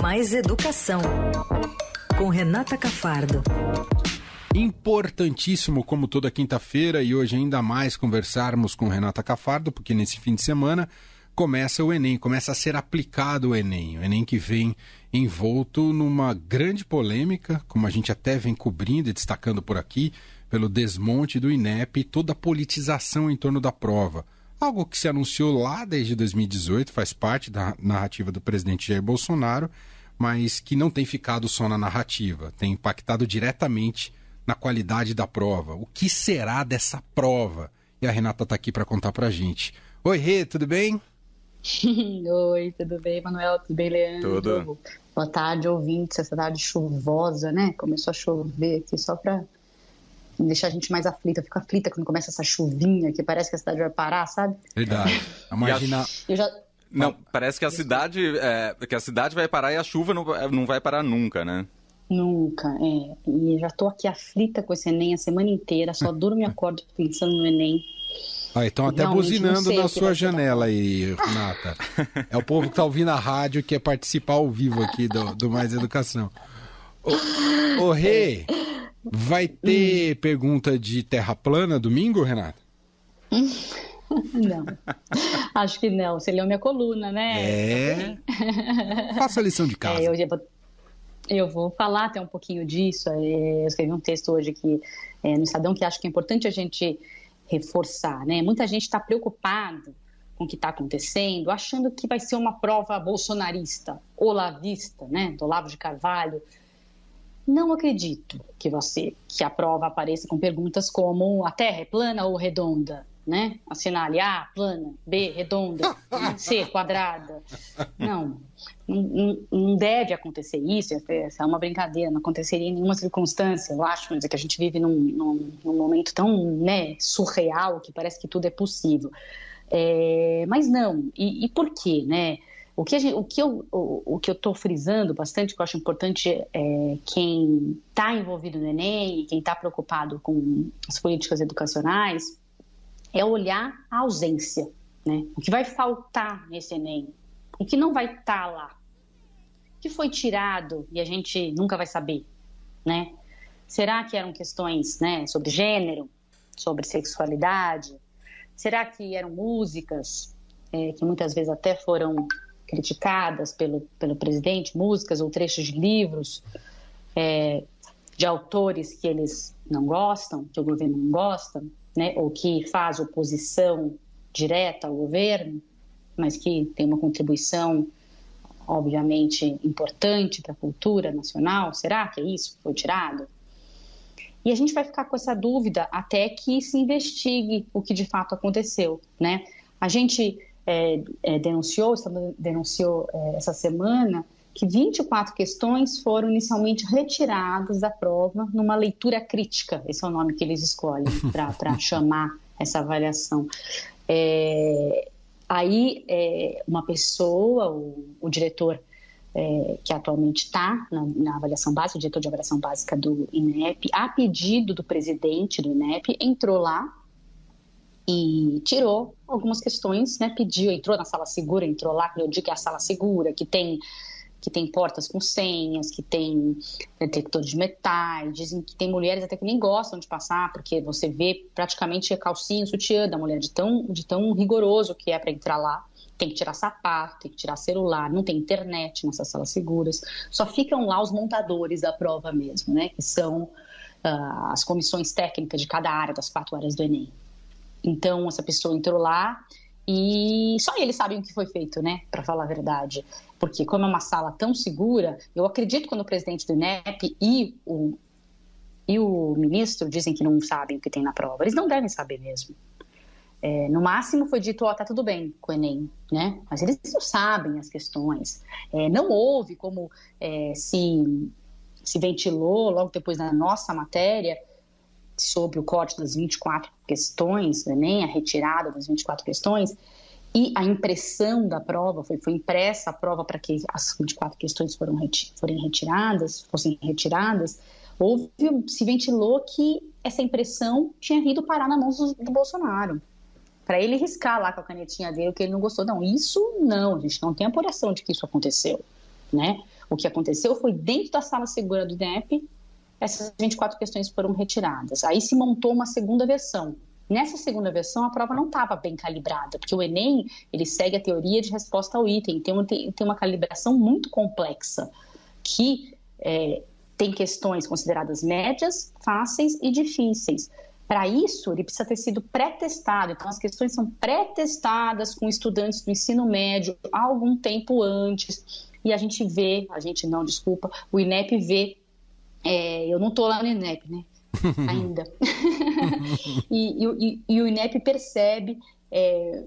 Mais Educação, com Renata Cafardo. Importantíssimo, como toda quinta-feira, e hoje ainda mais conversarmos com Renata Cafardo, porque nesse fim de semana começa o Enem, começa a ser aplicado o Enem. O Enem que vem envolto numa grande polêmica, como a gente até vem cobrindo e destacando por aqui, pelo desmonte do INEP e toda a politização em torno da prova. Algo que se anunciou lá desde 2018, faz parte da narrativa do presidente Jair Bolsonaro, mas que não tem ficado só na narrativa, tem impactado diretamente na qualidade da prova. O que será dessa prova? E a Renata está aqui para contar para a gente. Oi, Rê, tudo bem? Oi, tudo bem, Manuel? Tudo bem, Leandro? Tudo. Boa tarde, ouvintes. Essa tarde chuvosa, né? Começou a chover aqui só para deixar a gente mais aflita. Eu fico aflita quando começa essa chuvinha que parece que a cidade vai parar, sabe? Verdade. Imagina. Eu já... Não, parece que a cidade é, que a cidade vai parar e a chuva não, não vai parar nunca, né? Nunca, é. E já tô aqui aflita com esse Enem a semana inteira, só durmo e acordo pensando no Enem. Ah, estão até Realmente buzinando na que sua janela aí, Renata. É o povo que está ouvindo a rádio e quer participar ao vivo aqui do, do Mais Educação. Ô, ô Rê, vai ter pergunta de terra plana domingo, Renata? Não, acho que não. Você leu minha coluna, né? É. Faça a lição de casa. É, eu, eu vou falar até um pouquinho disso. É, eu escrevi um texto hoje que, é, no Estadão que acho que é importante a gente reforçar. Né? Muita gente está preocupado com o que está acontecendo, achando que vai ser uma prova bolsonarista, olavista, né, do Olavo de Carvalho. Não acredito que você que a prova apareça com perguntas como a Terra é plana ou redonda, né? Assinale A, plana, B, redonda, C, quadrada. Não, não, não deve acontecer isso, essa é uma brincadeira, não aconteceria em nenhuma circunstância, eu acho, mas é que a gente vive num, num, num momento tão né, surreal que parece que tudo é possível. É, mas não, e, e por quê, né? O que, gente, o que eu o, o que eu estou frisando bastante, que eu acho importante, é quem está envolvido no Enem, quem está preocupado com as políticas educacionais, é olhar a ausência, né? O que vai faltar nesse Enem, o que não vai estar tá lá, o que foi tirado e a gente nunca vai saber, né? Será que eram questões, né, sobre gênero, sobre sexualidade? Será que eram músicas é, que muitas vezes até foram criticadas pelo, pelo presidente, músicas ou trechos de livros é, de autores que eles não gostam, que o governo não gosta, né, ou que faz oposição direta ao governo, mas que tem uma contribuição, obviamente, importante para a cultura nacional. Será que é isso que foi tirado? E a gente vai ficar com essa dúvida até que se investigue o que de fato aconteceu, né? A gente é, é, denunciou, denunciou é, essa semana que 24 questões foram inicialmente retiradas da prova numa leitura crítica, esse é o nome que eles escolhem para chamar essa avaliação. É, aí, é, uma pessoa, o, o diretor é, que atualmente está na, na, avaliação básica, o diretor de avaliação básica do INEP, a pedido do presidente do INEP, entrou lá e tirou algumas questões, né, pediu, entrou na sala segura, entrou lá, que eu digo que é a sala segura, que tem que tem portas com senhas, que tem detectores de metais, dizem que tem mulheres até que nem gostam de passar, porque você vê praticamente a calcinha, o sutiã da mulher, de tão, de tão rigoroso que é para entrar lá. Tem que tirar sapato, tem que tirar celular, não tem internet nessas salas seguras. Só ficam lá os montadores da prova mesmo, né? Que são uh, as comissões técnicas de cada área, das quatro áreas do Enem. Então, essa pessoa entrou lá e só eles sabem o que foi feito, né? Para falar a verdade. Porque, como é uma sala tão segura, eu acredito quando o presidente do INEP e o, e o ministro dizem que não sabem o que tem na prova. Eles não devem saber mesmo. É, no máximo foi dito, ó, oh, tá tudo bem com o Enem, né? Mas eles não sabem as questões. É, não houve como é, se, se ventilou logo depois da nossa matéria sobre o corte das 24 questões do Enem, a retirada das 24 questões, e a impressão da prova, foi, foi impressa a prova para que as 24 questões foram reti forem retiradas, fossem retiradas, houve, se ventilou que essa impressão tinha ido parar na mão do, do Bolsonaro. Para ele riscar lá com a canetinha dele o que ele não gostou. Não, isso não, a gente não tem apuração de que isso aconteceu. né? O que aconteceu foi dentro da sala segura do INEP, essas 24 questões foram retiradas. Aí se montou uma segunda versão. Nessa segunda versão, a prova não estava bem calibrada, porque o Enem ele segue a teoria de resposta ao item, tem, tem, tem uma calibração muito complexa, que é, tem questões consideradas médias, fáceis e difíceis. Para isso, ele precisa ter sido pré-testado. Então, as questões são pré-testadas com estudantes do ensino médio há algum tempo antes. E a gente vê, a gente não, desculpa, o INEP vê. É, eu não estou lá no INEP, né? Ainda. e, e, e, o INEP percebe é,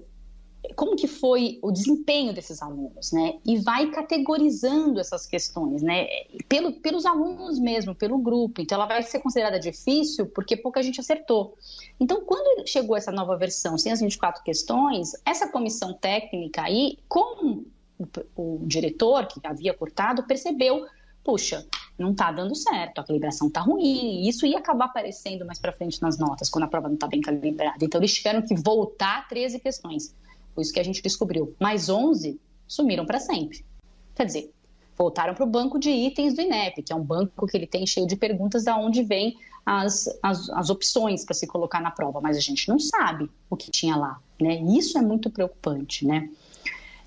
como que foi o desempenho desses alunos, né? E vai categorizando essas questões, né? Pelo, pelos alunos mesmo, pelo grupo. Então, ela vai ser considerada difícil porque pouca gente acertou. Então, quando chegou essa nova versão, sem as 24 questões, essa comissão técnica aí, com o, o diretor que havia cortado, percebeu puxa, não está dando certo, a calibração está ruim, e isso ia acabar aparecendo mais para frente nas notas, quando a prova não está bem calibrada. Então, eles tiveram que voltar 13 questões. Foi isso que a gente descobriu. Mais 11 sumiram para sempre. Quer dizer, voltaram para o banco de itens do INEP, que é um banco que ele tem cheio de perguntas de onde vem as, as, as opções para se colocar na prova, mas a gente não sabe o que tinha lá. Né? Isso é muito preocupante. Né?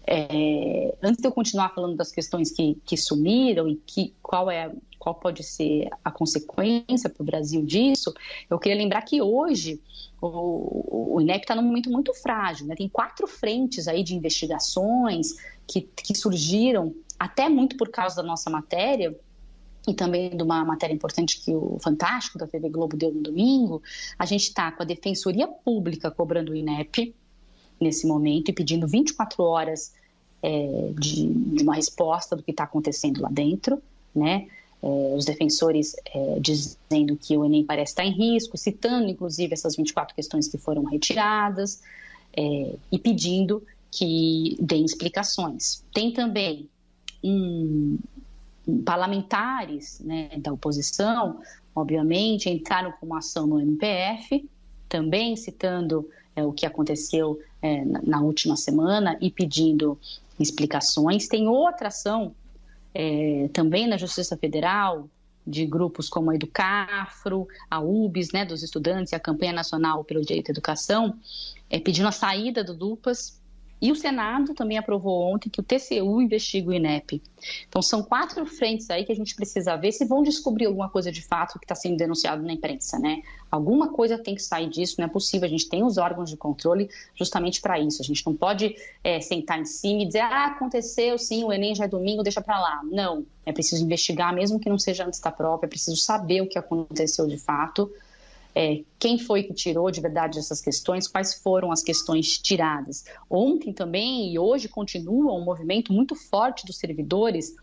É, antes de eu continuar falando das questões que, que sumiram e que, qual, é, qual pode ser a consequência para o Brasil disso, eu queria lembrar que hoje o, o INEP está num momento muito frágil. Né? Tem quatro frentes aí de investigações que, que surgiram, até muito por causa da nossa matéria, e também de uma matéria importante que o Fantástico da TV Globo deu no domingo, a gente está com a Defensoria Pública cobrando o INEP, nesse momento e pedindo 24 horas é, de, de, uma resposta do que está acontecendo lá dentro, né? É, os defensores é, dizendo que o Enem parece estar em risco, citando inclusive essas 24 questões que foram retiradas é, e pedindo que deem explicações. Tem também um, parlamentares né, da oposição, obviamente, entraram com uma ação no MPF, também citando é, o que aconteceu é, na, última semana e pedindo explicações. Tem outra ação é, também na Justiça Federal de grupos como a Educafro, a UBS, né, dos estudantes, a Campanha Nacional pelo Direito à Educação, é, pedindo a saída do DUPAS e o Senado também aprovou ontem que o TCU investiga o INEP. Então, são quatro frentes aí que a gente precisa ver se vão descobrir alguma coisa de fato que está sendo denunciado na imprensa, né? Alguma coisa tem que sair disso, não é possível. A gente tem os órgãos de controle justamente para isso. A gente não pode é, sentar em cima e dizer, ah, aconteceu, sim, o Enem já é domingo, deixa para lá. Não, é preciso investigar, mesmo que não seja antes da prova, é preciso saber o que aconteceu de fato é, quem foi que tirou de verdade essas questões, quais foram as questões tiradas. Ontem também e hoje continua um movimento muito forte dos servidores,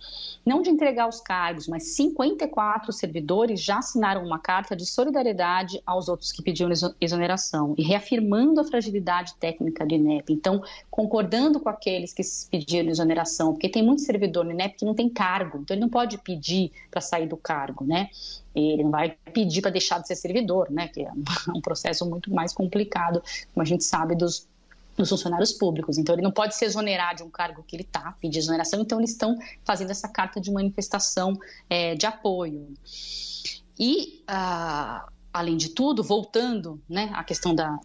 não de entregar os cargos, mas 54 servidores já assinaram uma carta de solidariedade aos outros que pediam exoneração e reafirmando a fragilidade técnica do INEP. Então, concordando com aqueles que pediram exoneração, porque tem muito servidor no INEP que não tem cargo, então ele não pode pedir para sair do cargo, né? Ele não vai pedir para deixar de ser servidor, né? Que é um processo muito mais complicado, como a gente sabe dos, dos funcionários públicos. Então, ele não pode se exonerar de um cargo que ele está, pedir exoneração. Então, eles estão fazendo essa carta de manifestação é, de apoio. E, ah, além de tudo, voltando né, à questão da,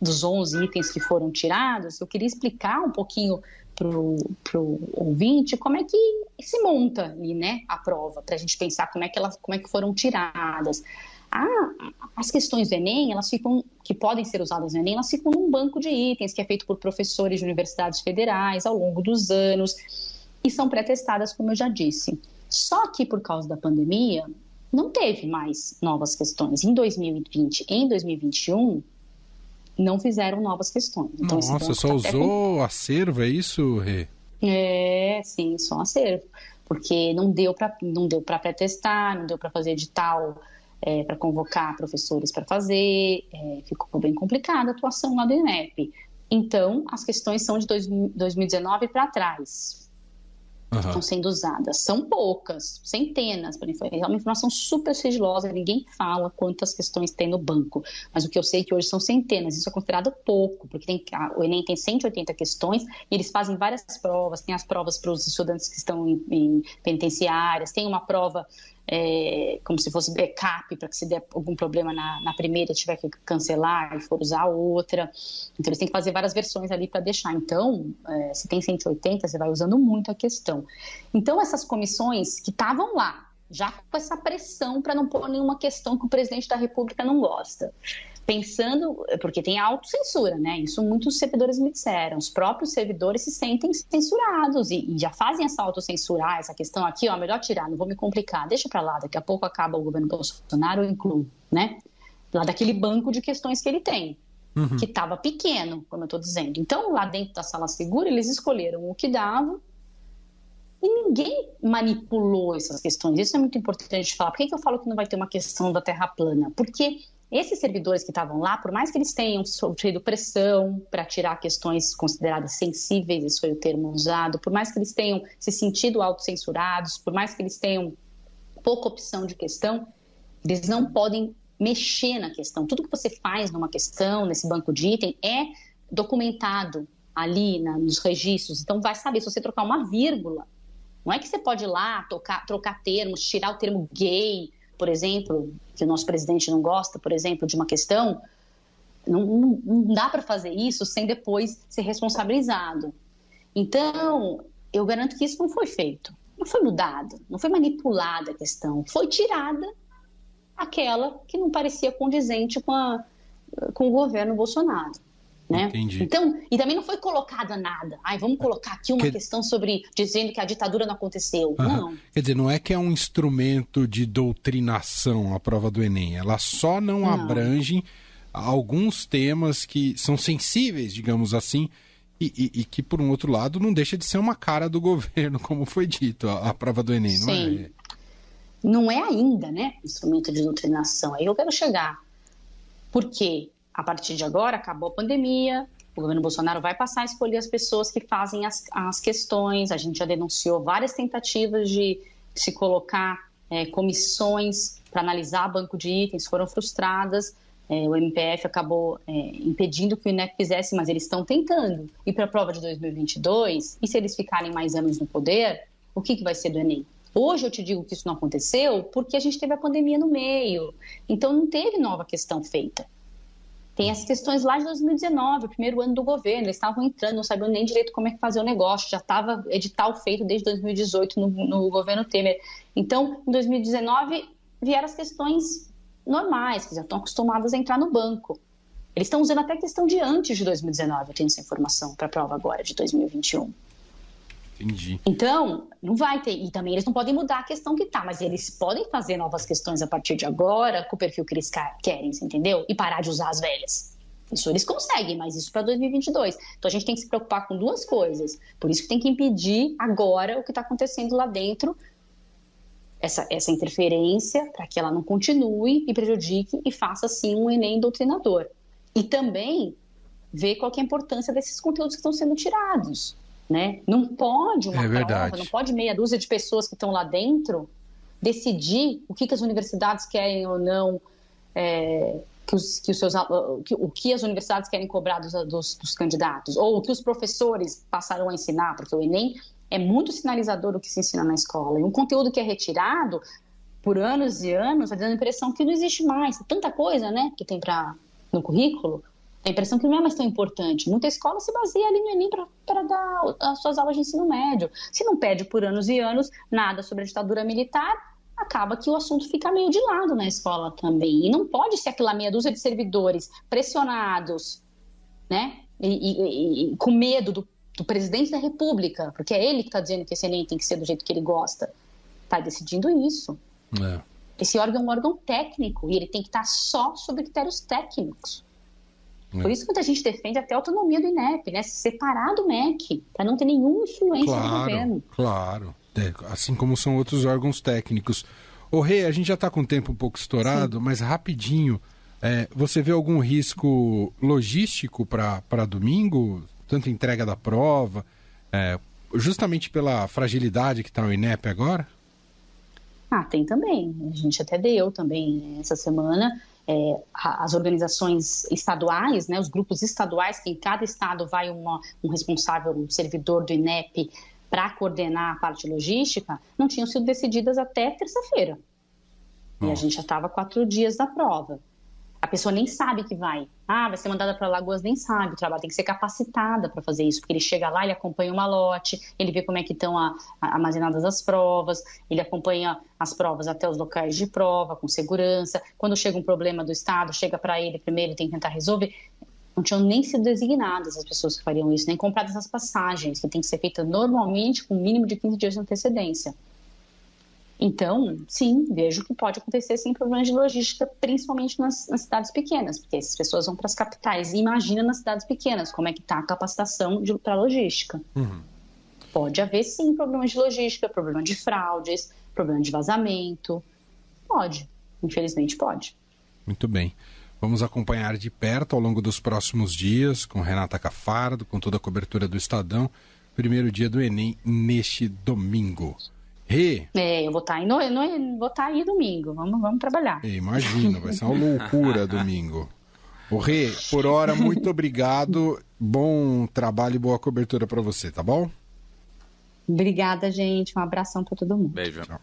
dos 11 itens que foram tirados, eu queria explicar um pouquinho para o ouvinte como é que se monta ali, né, a prova, para a gente pensar como é que elas como é que foram tiradas. Ah, as questões do Enem, elas ficam, que podem ser usadas no Enem, elas ficam num banco de itens que é feito por professores de universidades federais ao longo dos anos e são pré-testadas, como eu já disse. Só que por causa da pandemia, não teve mais novas questões. Em 2020 em 2021, não fizeram novas questões. Então, Nossa, só usou com... acervo, é isso, Rê? É, sim, só acervo. Porque não deu para não deu para pré-testar, não deu para fazer edital, é, para convocar professores para fazer, é, ficou bem complicada a atuação lá do INEP. Então, as questões são de dois, 2019 para trás. uhum. estão sendo usadas. São poucas, centenas. É uma informação super sigilosa, ninguém fala quantas questões tem no banco. Mas o que eu sei é que hoje são centenas. Isso é considerado pouco, porque tem, o Enem tem 180 questões e eles fazem várias provas. Tem as provas para os estudantes que estão em, em penitenciárias, tem uma prova é, como se fosse backup para que se der algum problema na, na, primeira tiver que cancelar e for usar outra. Então eles têm que fazer várias versões ali para deixar. Então, é, se tem 180, você vai usando muito a questão. Então essas comissões que estavam lá, já com essa pressão para não pôr nenhuma questão que o presidente da República não gosta pensando, porque tem autocensura, né? Isso muitos servidores me disseram. Os próprios servidores se sentem censurados e, e já fazem essa autocensura. Ah, essa questão aqui, ó, melhor tirar, não vou me complicar, deixa para lá, daqui a pouco acaba o governo Bolsonaro, eu incluo, né? Lá daquele banco de questões que ele tem. Uhum. Que estava pequeno, como eu estou dizendo. Então, lá dentro da sala segura, eles escolheram o que dava e ninguém manipulou essas questões. Isso é muito importante falar. Por que, que eu falo que não vai ter uma questão da terra plana? Porque esses servidores que estavam lá, por mais que eles tenham sofrido pressão para tirar questões consideradas sensíveis, esse foi o termo usado, por mais que eles tenham se sentido autocensurados, por mais que eles tenham pouca opção de questão, eles não podem mexer na questão. Tudo que você faz numa questão, nesse banco de item, é documentado ali na, nos registros. Então, vai saber se você trocar uma vírgula. Não é que você pode ir lá tocar, trocar termos, tirar o termo gay, por exemplo, que o nosso presidente não gosta, por exemplo, de uma questão, não, não, não dá para fazer isso sem depois ser responsabilizado. Então, eu garanto que isso não foi feito. Não foi mudado, não foi manipulada a questão. Foi tirada aquela que não parecia condizente com, a, com o governo Bolsonaro. Né? Entendi. Então, e também não foi colocada nada. Ai, vamos colocar aqui uma que... questão sobre dizendo que a ditadura não aconteceu. Uhum. Não. Quer dizer, não é que é um instrumento de doutrinação a prova do Enem. Ela só não, não. abrange alguns temas que são sensíveis, digamos assim, e, e, e, que, por um outro lado, não deixa de ser uma cara do governo, como foi dito, a, a prova do Enem, não Sim. é? Não é ainda, né? Instrumento de doutrinação. Aí eu quero chegar. Por quê? A partir de agora, acabou a pandemia, o governo Bolsonaro vai passar a escolher as pessoas que fazem as, as questões. A gente já denunciou várias tentativas de se colocar é, comissões para analisar banco de itens, foram frustradas. É, o MPF acabou é, impedindo que o INEP fizesse, mas eles estão tentando. E para a prova de 2022, e se eles ficarem mais anos no poder, o que, que vai ser do Enem? Hoje eu te digo que isso não aconteceu porque a gente teve a pandemia no meio. Então não teve nova questão feita. Tem as questões lá de 2019, o primeiro ano do governo, eles estavam entrando, não sabiam nem direito como é que fazer o negócio, já estava edital feito desde 2018 no, no governo Temer. Então, em 2019, vieram as questões normais, que já estão acostumadas a entrar no banco. Eles estão usando até questão de antes de 2019, eu tenho essa informação para a prova agora, de 2021. Entendi. Então, não vai ter. E também eles não podem mudar a questão que tá, mas eles podem fazer novas questões a partir de agora, com o perfil que eles querem, entendeu? E parar de usar as velhas. Isso eles conseguem, mas isso para 2022. Então a gente tem que se preocupar com duas coisas. Por isso que tem que impedir agora o que está acontecendo lá dentro, essa, essa interferência, para que ela não continue e prejudique e faça, sim, um Enem doutrinador. E também ver qual é a importância desses conteúdos que estão sendo tirados. Né? Não pode uma é prova, não pode meia dúzia de pessoas que estão lá dentro decidir o que, que as universidades querem ou não, é, que, os, que os seus, que, o que as universidades querem cobrar dos, dos, dos, candidatos, ou o que os professores passaram a ensinar, porque o Enem é muito sinalizador do que se ensina na escola. E um conteúdo que é retirado por anos e anos vai dando a impressão que não existe mais. Tanta coisa né, que tem pra, no currículo a impressão que não é mais tão importante. Muita escola se baseia ali no Enem para dar as suas aulas de ensino médio. Se não pede por anos e anos nada sobre a ditadura militar, acaba que o assunto fica meio de lado na escola também. E não pode ser aquela meia dúzia de servidores pressionados, né? E, e, e com medo do, do, presidente da República, porque é ele que está dizendo que esse Enem tem que ser do jeito que ele gosta. Está decidindo isso. É. Esse órgão é um órgão técnico e ele tem que estar tá só sobre critérios técnicos. Por isso que muita gente defende até a autonomia do INEP, né? Se separar do MEC, para não ter nenhuma influência claro, no governo. Claro, é, assim como são outros órgãos técnicos. Ô Rei, a gente já está com o tempo um pouco estourado, Sim. mas rapidinho, é, você vê algum risco logístico para domingo? Tanto entrega da prova, é, justamente pela fragilidade que está o INEP agora? Ah, tem também. A gente até deu também essa semana. É, as organizações estaduais, né, os grupos estaduais, que em cada estado vai uma, um responsável, um servidor do INEP para coordenar a parte logística, não tinham sido decididas até terça-feira. E a gente já estava quatro dias da prova. A pessoa nem sabe que vai. Ah, vai ser mandada para Lagoas, nem sabe. O trabalho tem que ser capacitada para fazer isso, porque ele chega lá, ele acompanha o malote, ele vê como é que estão a, a, armazenadas as provas, ele acompanha as provas até os locais de prova, com segurança. Quando chega um problema do Estado, chega para ele primeiro, tem que tentar resolver. Não tinham nem sido designadas as pessoas que fariam isso, nem compradas as passagens, que tem que ser feita normalmente com um mínimo de 15 dias de antecedência. Então, sim, vejo que pode acontecer sim problemas de logística, principalmente nas, nas cidades pequenas, porque essas pessoas vão para as capitais e imagina nas cidades pequenas como é que está a capacitação para logística. Uhum. Pode haver sim problemas de logística, problema de fraudes, problema de vazamento. Pode, infelizmente pode. Muito bem. Vamos acompanhar de perto ao longo dos próximos dias, com Renata Cafardo, com toda a cobertura do Estadão. Primeiro dia do Enem neste domingo. Rê. É, eu vou estar tá aí, no, no, vou estar tá aí domingo. Vamos, vamos trabalhar. Imagina, vai ser uma loucura domingo. O Rê, por hora, muito obrigado. Bom trabalho e boa cobertura para você, tá bom? Obrigada, gente. Um abração para todo mundo. Beijo. Tchau.